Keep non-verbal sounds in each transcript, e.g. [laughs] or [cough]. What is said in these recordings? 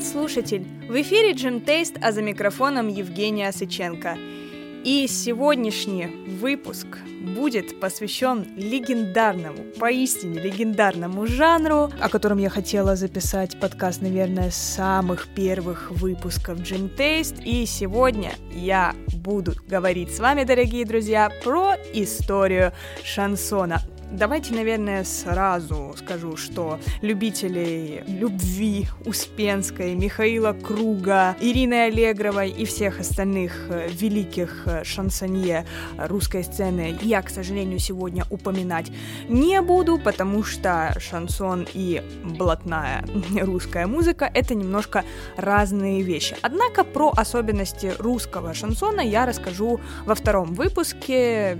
Привет, слушатель! В эфире Джим Тейст, а за микрофоном Евгения Сыченко. И сегодняшний выпуск будет посвящен легендарному, поистине легендарному жанру, о котором я хотела записать подкаст, наверное, самых первых выпусков Джим Тейст. И сегодня я буду говорить с вами, дорогие друзья, про историю шансона. Давайте, наверное, сразу скажу, что любителей любви Успенской, Михаила Круга, Ирины Аллегровой и всех остальных э, великих э, шансонье русской сцены я, к сожалению, сегодня упоминать не буду, потому что шансон и блатная [laughs] русская музыка — это немножко разные вещи. Однако про особенности русского шансона я расскажу во втором выпуске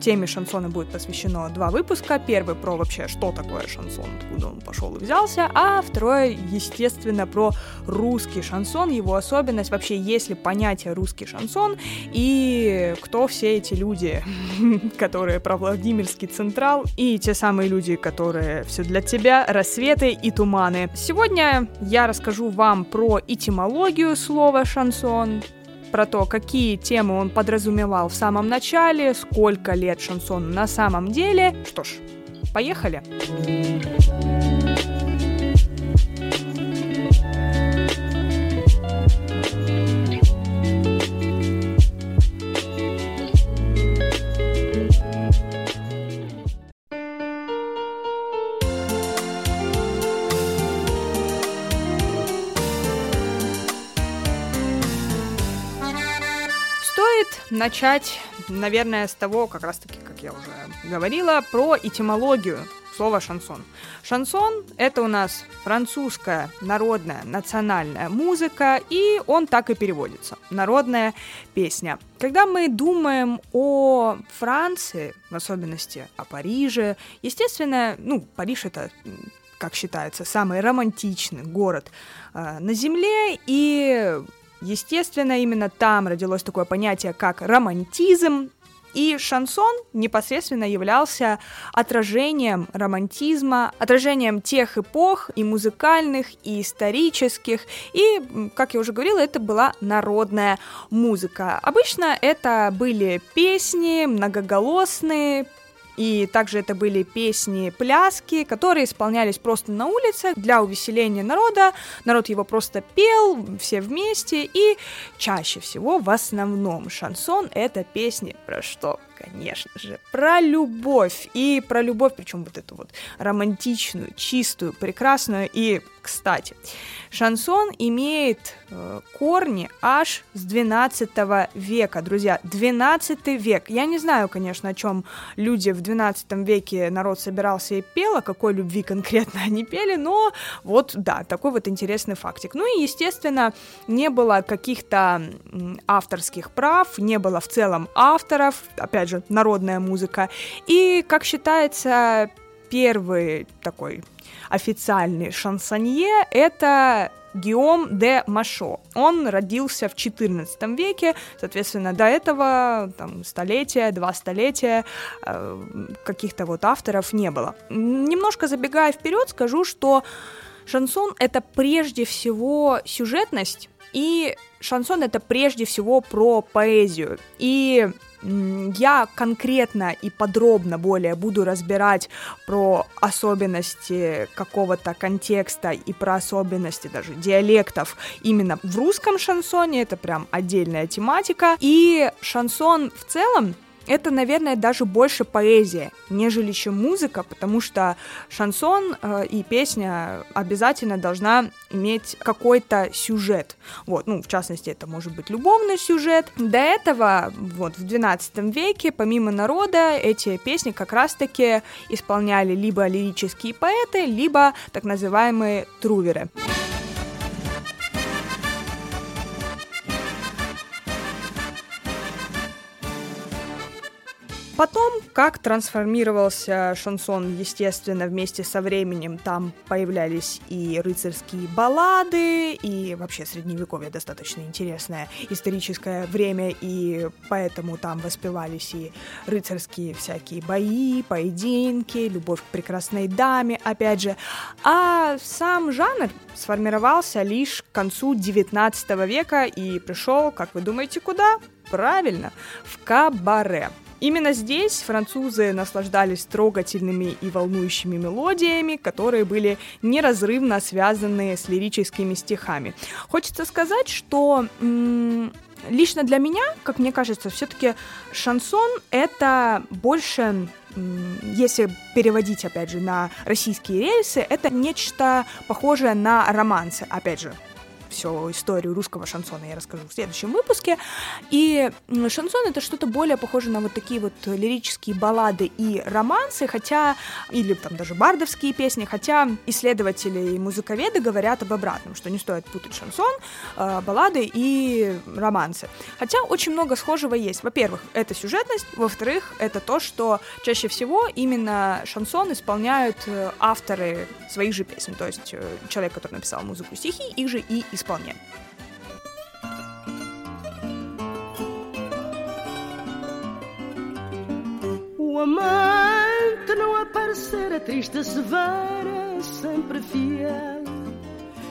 теме шансона будет посвящено два выпуска. Первый про вообще, что такое шансон, откуда он пошел и взялся, а второй, естественно, про русский шансон, его особенность, вообще есть ли понятие русский шансон и кто все эти люди, [laughs] которые про Владимирский Централ и те самые люди, которые все для тебя, рассветы и туманы. Сегодня я расскажу вам про этимологию слова шансон, про то, какие темы он подразумевал в самом начале, сколько лет шансон на самом деле. Что ж, поехали! Начать, наверное, с того, как раз-таки, как я уже говорила, про этимологию слова шансон. Шансон — это у нас французская народная национальная музыка, и он так и переводится — народная песня. Когда мы думаем о Франции, в особенности о Париже, естественно, ну, Париж — это как считается, самый романтичный город э, на Земле, и Естественно, именно там родилось такое понятие, как романтизм, и шансон непосредственно являлся отражением романтизма, отражением тех эпох и музыкальных, и исторических. И, как я уже говорила, это была народная музыка. Обычно это были песни многоголосные, и также это были песни-пляски, которые исполнялись просто на улице для увеселения народа. Народ его просто пел, все вместе, и чаще всего, в основном, шансон — это песни про что? Конечно же, про любовь. И про любовь, причем вот эту вот романтичную, чистую, прекрасную. И, кстати, Шансон имеет э, корни аж с 12 века, друзья, 12 век. Я не знаю, конечно, о чем люди в 12 веке народ собирался и пел, о какой любви конкретно [laughs] они пели, но вот, да, такой вот интересный фактик. Ну и, естественно, не было каких-то авторских прав, не было в целом авторов, опять же, народная музыка. И, как считается, первый такой официальный шансонье — это Гиом де Машо. Он родился в XIV веке, соответственно, до этого там, столетия, два столетия э, каких-то вот авторов не было. Немножко забегая вперед, скажу, что шансон — это прежде всего сюжетность, и шансон — это прежде всего про поэзию. И я конкретно и подробно более буду разбирать про особенности какого-то контекста и про особенности даже диалектов именно в русском шансоне, это прям отдельная тематика. И шансон в целом это, наверное, даже больше поэзия, нежели чем музыка, потому что шансон э, и песня обязательно должна иметь какой-то сюжет. Вот, ну, в частности, это может быть любовный сюжет. До этого, вот, в 12 веке, помимо народа, эти песни как раз-таки исполняли либо лирические поэты, либо так называемые труверы. Потом, как трансформировался шансон, естественно, вместе со временем. Там появлялись и рыцарские баллады, и вообще средневековье достаточно интересное историческое время, и поэтому там воспевались и рыцарские всякие бои, поединки, любовь к прекрасной даме, опять же. А сам жанр сформировался лишь к концу 19 века и пришел, как вы думаете, куда? Правильно, в кабаре. Именно здесь французы наслаждались трогательными и волнующими мелодиями, которые были неразрывно связаны с лирическими стихами. Хочется сказать, что м- лично для меня, как мне кажется, все-таки шансон это больше если переводить, опять же, на российские рельсы, это нечто похожее на романсы, опять же, всю историю русского шансона я расскажу в следующем выпуске. И шансон это что-то более похоже на вот такие вот лирические баллады и романсы, хотя, или там даже бардовские песни, хотя исследователи и музыковеды говорят об обратном, что не стоит путать шансон, э, баллады и романсы. Хотя очень много схожего есть. Во-первых, это сюжетность, во-вторых, это то, что чаще всего именно шансон исполняют э, авторы своих же песен, то есть э, человек, который написал музыку стихи, их же и O amante não aparecera é triste, severa, é sempre fiel.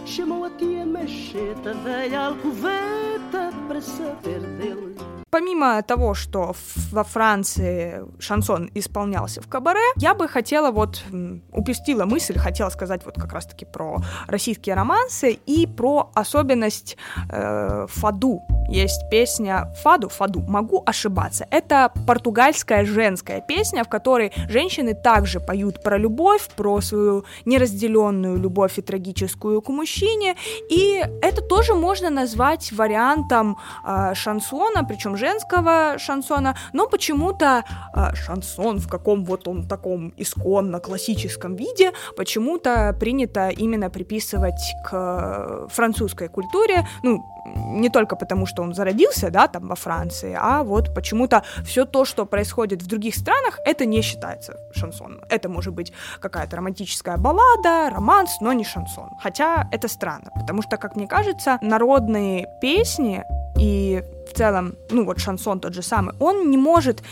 Chamou a tia Macheta, velha alcoveta, para saber dele Помимо того, что во Франции шансон исполнялся в кабаре, я бы хотела вот, упустила мысль, хотела сказать вот как раз-таки про российские романсы и про особенность э, фаду. Есть песня «Фаду», «Фаду», могу ошибаться. Это португальская женская песня, в которой женщины также поют про любовь, про свою неразделенную любовь и трагическую к мужчине, и это тоже можно назвать вариантом э, шансона, причем женского шансона, но почему-то э, шансон в каком вот он таком исконно классическом виде почему-то принято именно приписывать к французской культуре, ну, не только потому, что он зародился, да, там во Франции, а вот почему-то все то, что происходит в других странах, это не считается шансоном. Это может быть какая-то романтическая баллада, романс, но не шансон. Хотя это странно, потому что, как мне кажется, народные песни и в целом, ну вот шансон тот же самый, он не может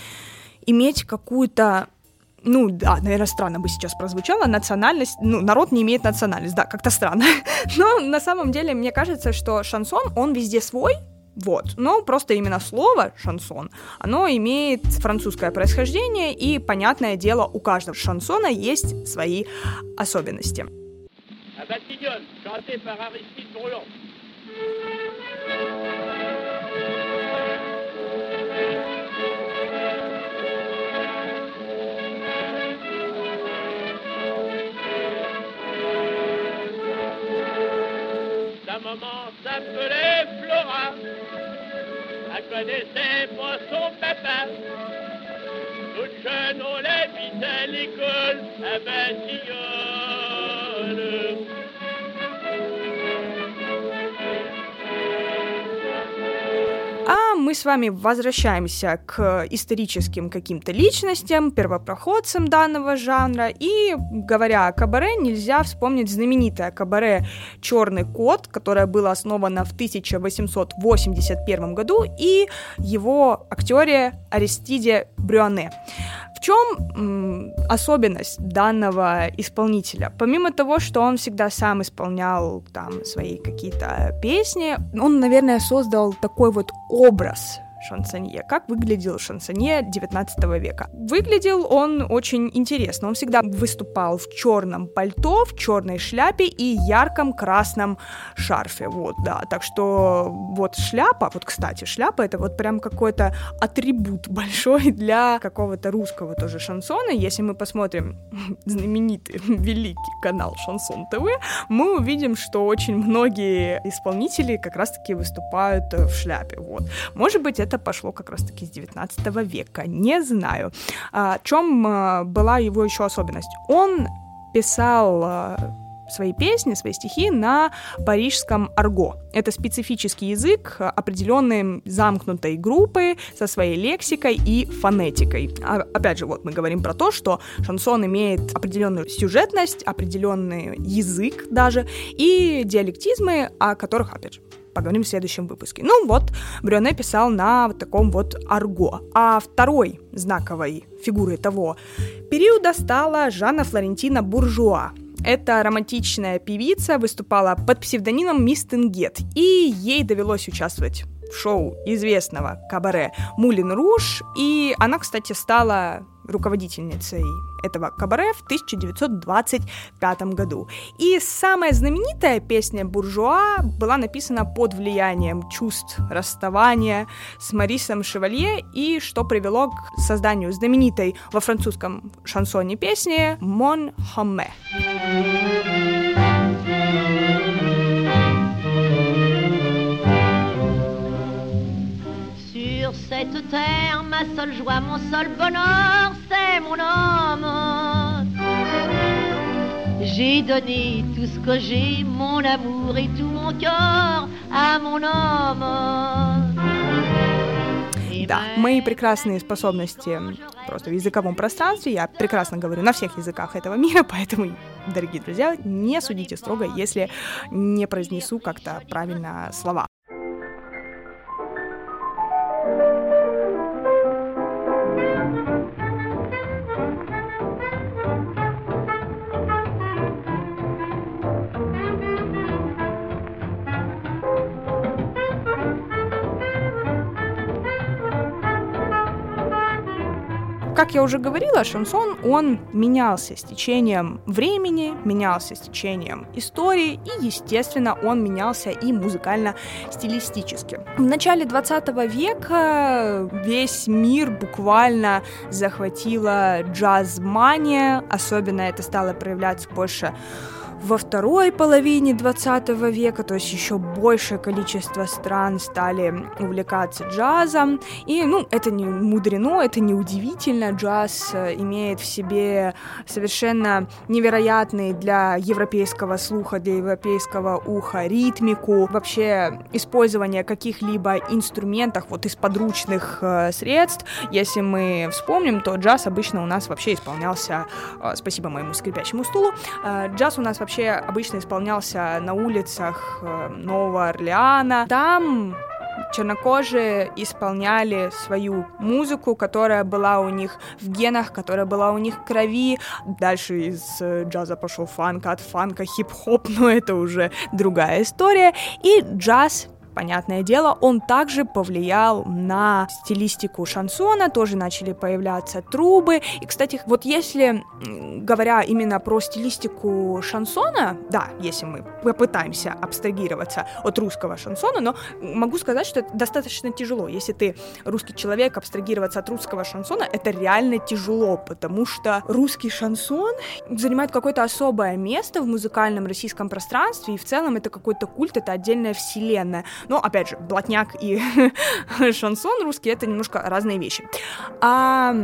иметь какую-то ну да, наверное, странно бы сейчас прозвучало, национальность, ну, народ не имеет национальность, да, как-то странно. [laughs] Но на самом деле мне кажется, что шансон, он везде свой, вот. Но просто именно слово шансон, оно имеет французское происхождение, и, понятное дело, у каждого шансона есть свои особенности. maman s'appelait Flora. Elle connaissait pas son papa. Toute jeune, on l'habite à l'école à Bastillon. Мы с вами возвращаемся к историческим каким-то личностям, первопроходцам данного жанра, и, говоря о кабаре, нельзя вспомнить знаменитое кабаре «Черный кот», которое было основано в 1881 году, и его актере Аристиде Брюане. В чем особенность данного исполнителя? Помимо того, что он всегда сам исполнял там свои какие-то песни, он, наверное, создал такой вот образ шансонье. Как выглядел шансонье 19 века? Выглядел он очень интересно. Он всегда выступал в черном пальто, в черной шляпе и ярком красном шарфе. Вот, да. Так что вот шляпа, вот, кстати, шляпа это вот прям какой-то атрибут [laughs] большой для какого-то русского тоже шансона. Если мы посмотрим [laughs] знаменитый [laughs] великий канал Шансон ТВ, мы увидим, что очень многие исполнители как раз-таки выступают в шляпе. Вот. Может быть, это это пошло как раз-таки с 19 века. Не знаю. А, в чем а, была его еще особенность? Он писал а, свои песни, свои стихи на парижском арго. Это специфический язык определенной замкнутой группы со своей лексикой и фонетикой. А, опять же, вот мы говорим про то, что шансон имеет определенную сюжетность, определенный язык даже, и диалектизмы, о которых, опять же, поговорим в следующем выпуске. Ну вот, Брюне писал на вот таком вот арго. А второй знаковой фигурой того периода стала Жанна Флорентина Буржуа. Эта романтичная певица выступала под псевдонимом Мисс Тенгет, и ей довелось участвовать в шоу известного кабаре «Мулин Руж», и она, кстати, стала руководительницей этого кабаре в 1925 году. И самая знаменитая песня «Буржуа» была написана под влиянием чувств расставания с Марисом Шевалье и что привело к созданию знаменитой во французском шансоне песни «Мон Хоме». Sur cette terre, ma seule joie, mon seul bonheur, c'est mon homme. J'ai donné tout ce que j'ai, mon amour et tout mon cœur à mon homme. Да, мои прекрасные способности просто в языковом пространстве, я прекрасно говорю на всех языках этого мира, [laughs] поэтому, дорогие друзья, не судите строго, если не произнесу как-то правильно слова. Как я уже говорила, шансон, он менялся с течением времени, менялся с течением истории, и, естественно, он менялся и музыкально-стилистически. В начале 20 века весь мир буквально захватила джаз-мания, особенно это стало проявляться больше во второй половине 20 века, то есть еще большее количество стран стали увлекаться джазом. И, ну, это не мудрено, это не удивительно. Джаз э, имеет в себе совершенно невероятный для европейского слуха, для европейского уха ритмику, вообще использование каких-либо инструментов, вот из подручных э, средств. Если мы вспомним, то джаз обычно у нас вообще исполнялся, э, спасибо моему скрипящему стулу, э, джаз у нас вообще обычно исполнялся на улицах э, Нового Орлеана. Там чернокожие исполняли свою музыку, которая была у них в генах, которая была у них в крови. Дальше из э, джаза пошел фанк, от фанка хип-хоп, [laughs] но это уже другая история. И джаз понятное дело, он также повлиял на стилистику шансона, тоже начали появляться трубы. И, кстати, вот если, говоря именно про стилистику шансона, да, если мы попытаемся абстрагироваться от русского шансона, но могу сказать, что это достаточно тяжело. Если ты русский человек, абстрагироваться от русского шансона, это реально тяжело, потому что русский шансон занимает какое-то особое место в музыкальном российском пространстве, и в целом это какой-то культ, это отдельная вселенная. Но, опять же, блатняк и [laughs] шансон русский — это немножко разные вещи. А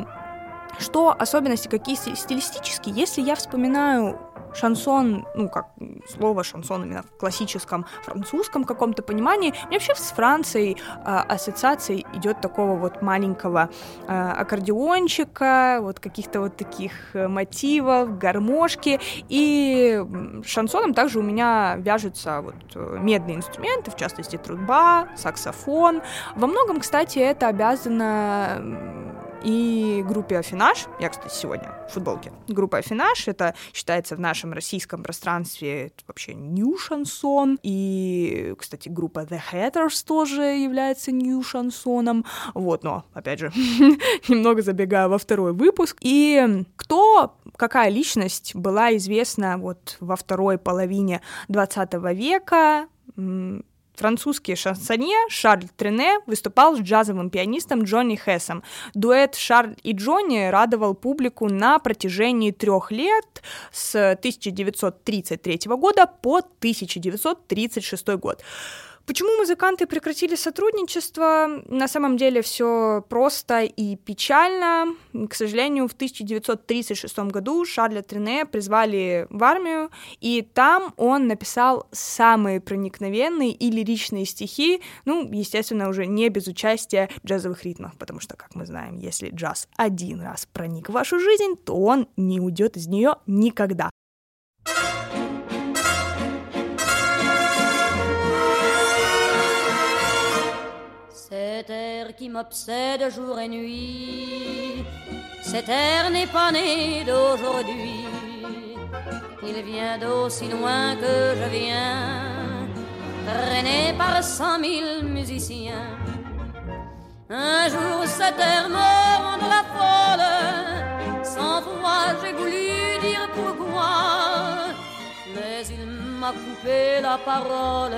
что особенности какие стилистические? Если я вспоминаю шансон, ну, как слово шансон именно в классическом французском каком-то понимании, мне вообще с Францией э, ассоциацией идет такого вот маленького э, аккордеончика, вот каких-то вот таких э, мотивов, гармошки, и шансоном также у меня вяжутся вот э, медные инструменты, в частности труба, саксофон. Во многом, кстати, это обязано и группе Афинаж. Я, кстати, сегодня в футболке. Группа Афинаж, это считается в нашем российском пространстве вообще нью шансон. И, кстати, группа The Hatters тоже является нью шансоном. Вот, но, опять же, [laughs] немного забегая во второй выпуск. И кто, какая личность была известна вот во второй половине 20 века, Французский шансонье Шарль Трене выступал с джазовым пианистом Джонни Хессом. Дуэт Шарль и Джонни радовал публику на протяжении трех лет с 1933 года по 1936 год. Почему музыканты прекратили сотрудничество? На самом деле все просто и печально. К сожалению, в 1936 году Шарля Трене призвали в армию, и там он написал самые проникновенные и лиричные стихи, ну, естественно, уже не без участия джазовых ритмов, потому что, как мы знаем, если джаз один раз проник в вашу жизнь, то он не уйдет из нее никогда. Cet air qui m'obsède jour et nuit, cet air n'est pas né d'aujourd'hui. Il vient d'aussi loin que je viens, traîné par cent mille musiciens. Un jour cet air me rend la folle, sans fois j'ai voulu dire pourquoi, mais il m'a coupé la parole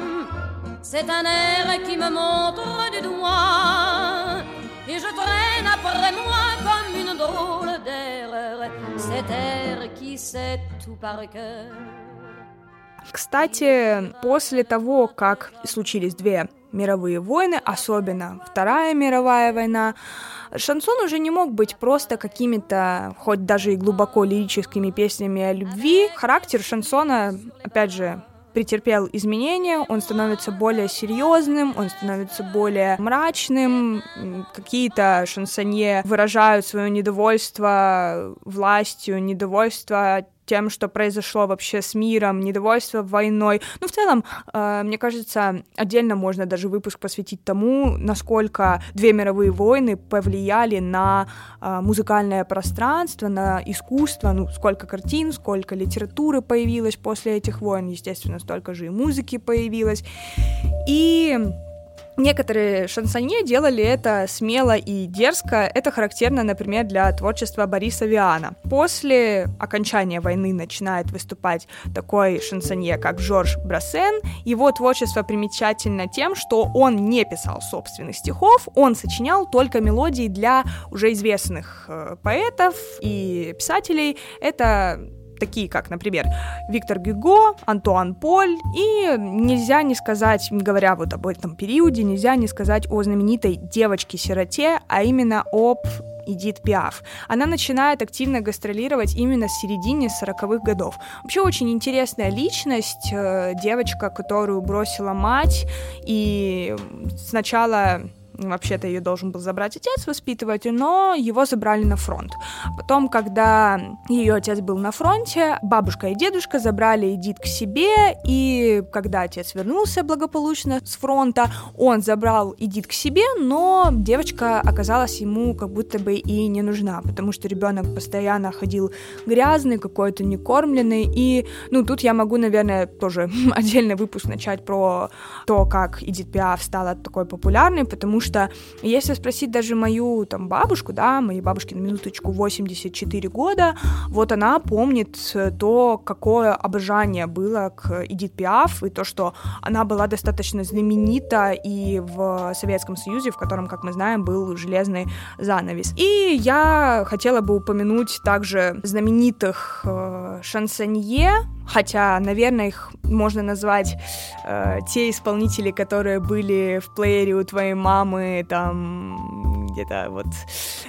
C'est un air qui me montre du doigt et je traîne après moi comme une drôle d'erreur. Cet air qui sait tout par cœur. Кстати, после того, как случились две мировые войны, особенно Вторая мировая война, шансон уже не мог быть просто какими-то, хоть даже и глубоко лирическими песнями о любви. Характер шансона, опять же, претерпел изменения, он становится более серьезным, он становится более мрачным, какие-то шансонье выражают свое недовольство властью, недовольство тем, что произошло вообще с миром, недовольство войной. Ну, в целом, э, мне кажется, отдельно можно даже выпуск посвятить тому, насколько две мировые войны повлияли на э, музыкальное пространство, на искусство, ну, сколько картин, сколько литературы появилось после этих войн, естественно, столько же и музыки появилось. И Некоторые шансонье делали это смело и дерзко. Это характерно, например, для творчества Бориса Виана. После окончания войны начинает выступать такой шансонье, как Жорж Брассен. Его творчество примечательно тем, что он не писал собственных стихов, он сочинял только мелодии для уже известных э, поэтов и писателей. Это такие как, например, Виктор Гюго, Антуан Поль, и нельзя не сказать, говоря вот об этом периоде, нельзя не сказать о знаменитой девочке-сироте, а именно об Эдит Пиаф. Она начинает активно гастролировать именно с середины 40-х годов. Вообще очень интересная личность, э, девочка, которую бросила мать, и сначала Вообще-то ее должен был забрать отец воспитывать, но его забрали на фронт. Потом, когда ее отец был на фронте, бабушка и дедушка забрали Эдит к себе, и когда отец вернулся благополучно с фронта, он забрал Эдит к себе, но девочка оказалась ему как будто бы и не нужна, потому что ребенок постоянно ходил грязный, какой-то некормленный, и, ну, тут я могу, наверное, тоже [laughs] отдельный выпуск начать про то, как Эдит Пиаф стала такой популярной, потому что что если спросить даже мою там бабушку, да, моей бабушке на минуточку 84 года, вот она помнит то, какое обожание было к Эдит Пиаф, и то, что она была достаточно знаменита и в Советском Союзе, в котором, как мы знаем, был железный занавес. И я хотела бы упомянуть также знаменитых э, шансонье, хотя, наверное, их можно назвать э, те исполнители, которые были в плеере у твоей мамы, там где-то вот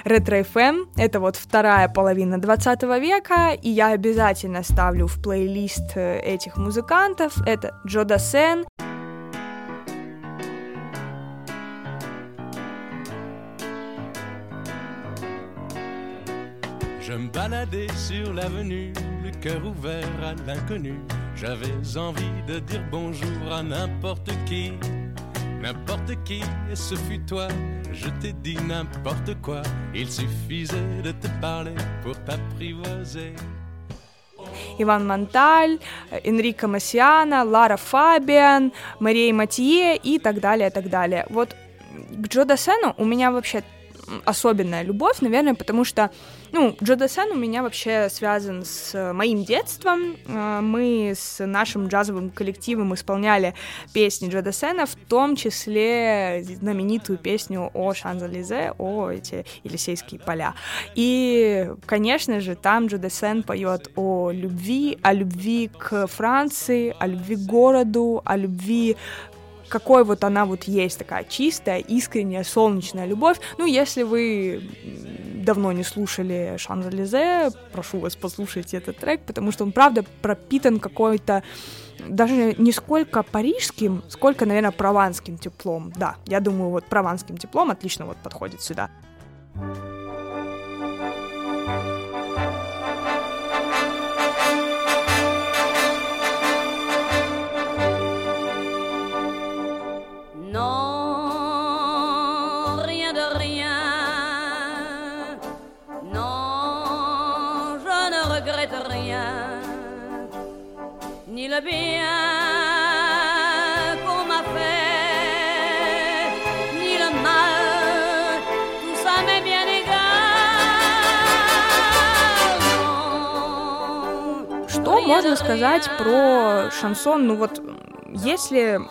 ретро FM. Это вот вторая половина 20 века, и я обязательно ставлю в плейлист э, этих музыкантов. Это Джо Дасен, Je me baladais sur l'avenue, le cœur ouvert à l'inconnu. J'avais envie de dire bonjour à n'importe qui, n'importe qui, ce fut toi. Je t'ai dit n'importe quoi, il suffisait de te parler pour t'apprivoiser. Иван Монталь, Энрико Массиана, Лара Фабиан, Мария Матье и так далее, так далее. Вот к Джо Дассену у меня вообще особенная любовь, наверное, потому что, ну, Джо Дассен у меня вообще связан с моим детством. Э, мы с нашим джазовым коллективом исполняли песни Джо Дассена, в том числе знаменитую песню о Шанзелизе, о эти Елисейские поля. И, конечно же, там Джо Дассен поет о любви, о любви к Франции, о любви к городу, о любви какой вот она вот есть, такая чистая, искренняя, солнечная любовь. Ну, если вы давно не слушали Шанзелизе, прошу вас, послушайте этот трек, потому что он, правда, пропитан какой-то даже не сколько парижским, сколько, наверное, прованским теплом. Да, я думаю, вот прованским теплом отлично вот подходит сюда. Le bien qu'on m'a fait, ni le mal, tout ça m'est bien égal. Что можно сказать про шансон? Ну вот, если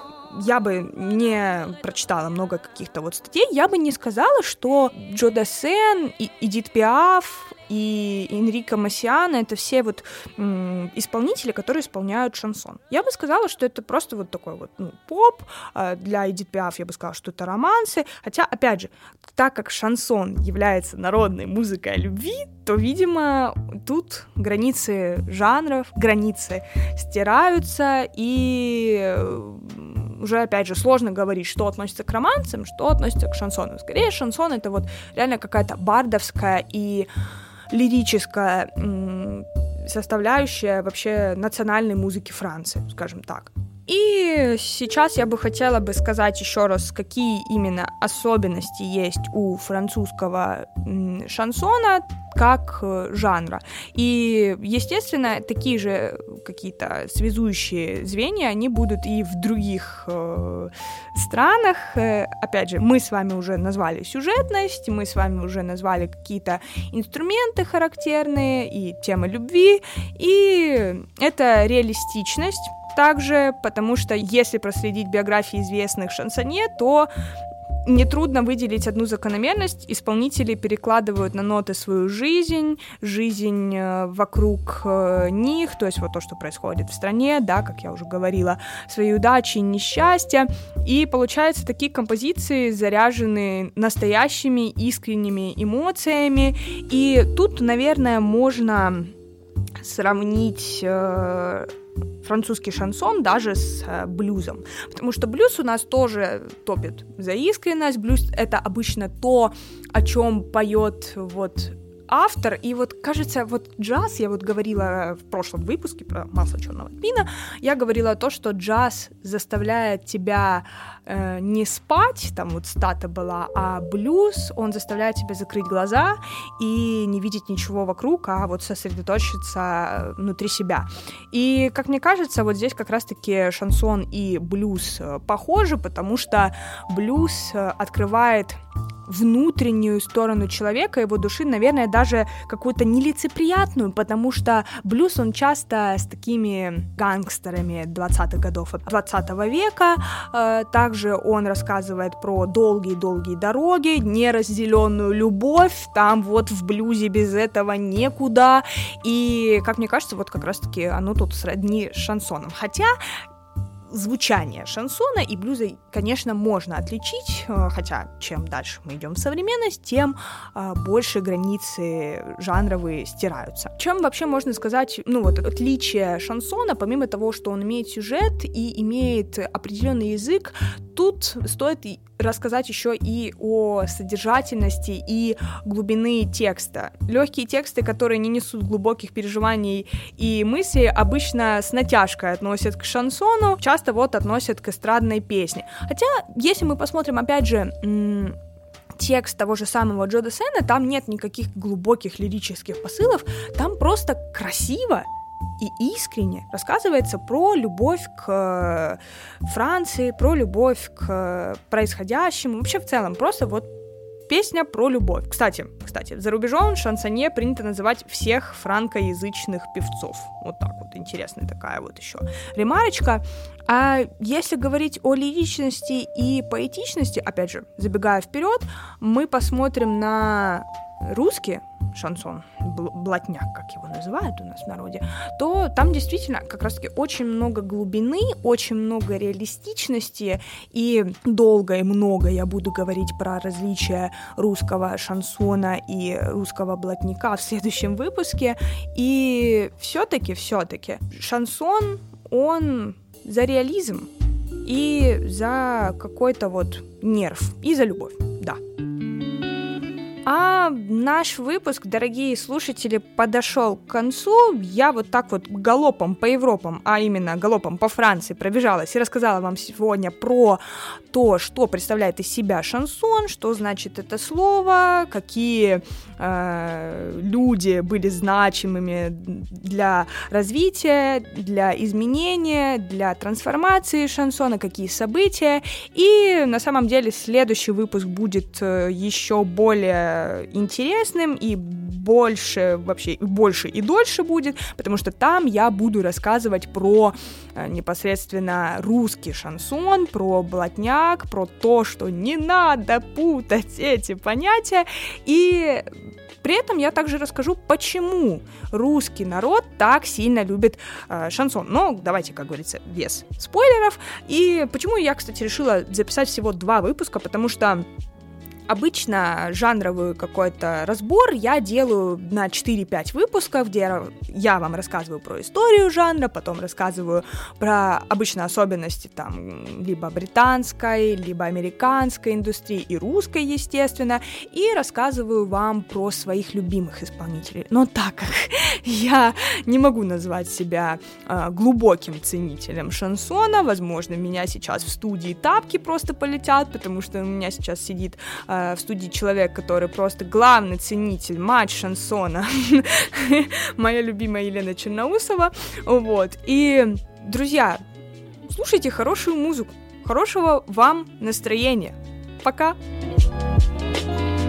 я бы не прочитала много каких-то вот статей, я бы не сказала, что Джо Дассен и Эдит Пиаф и Энрико Массиана — это все вот исполнители, которые исполняют шансон. Я бы сказала, что это просто вот такой вот ну, поп. А для Эдит Пиаф я бы сказала, что это романсы. Хотя, опять же, так как шансон является народной музыкой любви, то, видимо, тут границы жанров, границы стираются, и уже, опять же, сложно говорить, что относится к романсам, что относится к шансону. Скорее, шансон — это вот реально какая-то бардовская и лирическая составляющая вообще национальной музыки Франции, скажем так. И сейчас я бы хотела бы сказать еще раз, какие именно особенности есть у французского шансона как э, жанра. И, естественно, такие же какие-то связующие звенья, они будут и в других э, странах. Э, опять же, мы с вами уже назвали сюжетность, мы с вами уже назвали какие-то инструменты характерные и темы любви, и это реалистичность, также, потому что если проследить биографии известных шансонье, то Нетрудно выделить одну закономерность. Исполнители перекладывают на ноты свою жизнь, жизнь э, вокруг э, них, то есть вот то, что происходит в стране, да, как я уже говорила, свои удачи, несчастья. И получаются такие композиции, заряженные настоящими искренними эмоциями. И тут, наверное, можно сравнить э, французский шансон даже с э, блюзом. Потому что блюз у нас тоже топит за искренность. Блюз — это обычно то, о чем поет вот автор, и вот кажется, вот джаз, я вот говорила в прошлом выпуске про масло черного тмина, я говорила то, что джаз заставляет тебя э, не спать, там вот стата была, а блюз, он заставляет тебя закрыть глаза и не видеть ничего вокруг, а вот сосредоточиться внутри себя. И, как мне кажется, вот здесь как раз-таки шансон и блюз э, похожи, потому что блюз э, открывает внутреннюю сторону человека, его души, наверное, даже какую-то нелицеприятную, потому что блюз, он часто с такими гангстерами 20-х годов 20 века. Э, также он рассказывает про долгие-долгие дороги, неразделенную любовь, там вот в блюзе без этого некуда. И, как мне кажется, вот как раз-таки оно тут сродни шансоном. Хотя звучание шансона и блюза, конечно, можно отличить, э, хотя чем дальше мы идем в современность, тем э, больше границы жанровые стираются. Чем вообще можно сказать, ну вот отличие шансона, помимо того, что он имеет сюжет и имеет определенный язык, тут стоит рассказать еще и о содержательности и глубины текста. Легкие тексты, которые не несут глубоких переживаний и мыслей, обычно с натяжкой относят к шансону, часто вот относят к эстрадной песне. Хотя, если мы посмотрим, опять же, текст того же самого Джода Сена, там нет никаких глубоких лирических посылов, там просто красиво, и искренне рассказывается про любовь к Франции, про любовь к происходящему, вообще в целом, просто вот песня про любовь. Кстати, кстати, за рубежом шансоне принято называть всех франкоязычных певцов. Вот так вот, интересная такая вот еще ремарочка. А если говорить о лиричности и поэтичности, опять же, забегая вперед, мы посмотрим на русский шансон, блатняк, как его называют у нас в народе, то там действительно как раз-таки очень много глубины, очень много реалистичности, и долго и много я буду говорить про различия русского шансона и русского блатника в следующем выпуске, и все-таки, все-таки шансон, он за реализм и за какой-то вот нерв, и за любовь, да. А наш выпуск, дорогие слушатели, подошел к концу. Я вот так вот галопом по Европам, а именно галопом по Франции пробежалась и рассказала вам сегодня про то, что представляет из себя шансон, что значит это слово, какие э, люди были значимыми для развития, для изменения, для трансформации шансона, какие события. И на самом деле следующий выпуск будет э, еще более интересным и больше вообще больше и дольше будет, потому что там я буду рассказывать про э, непосредственно русский шансон, про блатняк, про то, что не надо путать эти понятия и при этом я также расскажу, почему русский народ так сильно любит э, шансон. Но давайте, как говорится, без спойлеров. И почему я, кстати, решила записать всего два выпуска, потому что Обычно жанровый какой-то разбор я делаю на 4-5 выпусков, где я вам рассказываю про историю жанра, потом рассказываю про обычно особенности там либо британской, либо американской индустрии и русской, естественно, и рассказываю вам про своих любимых исполнителей. Но так как [laughs] я не могу назвать себя э, глубоким ценителем шансона, возможно, меня сейчас в студии тапки просто полетят, потому что у меня сейчас сидит э, в студии человек, который просто главный ценитель, мать шансона, [laughs] моя любимая Елена Черноусова, вот, и, друзья, слушайте хорошую музыку, хорошего вам настроения, пока! thank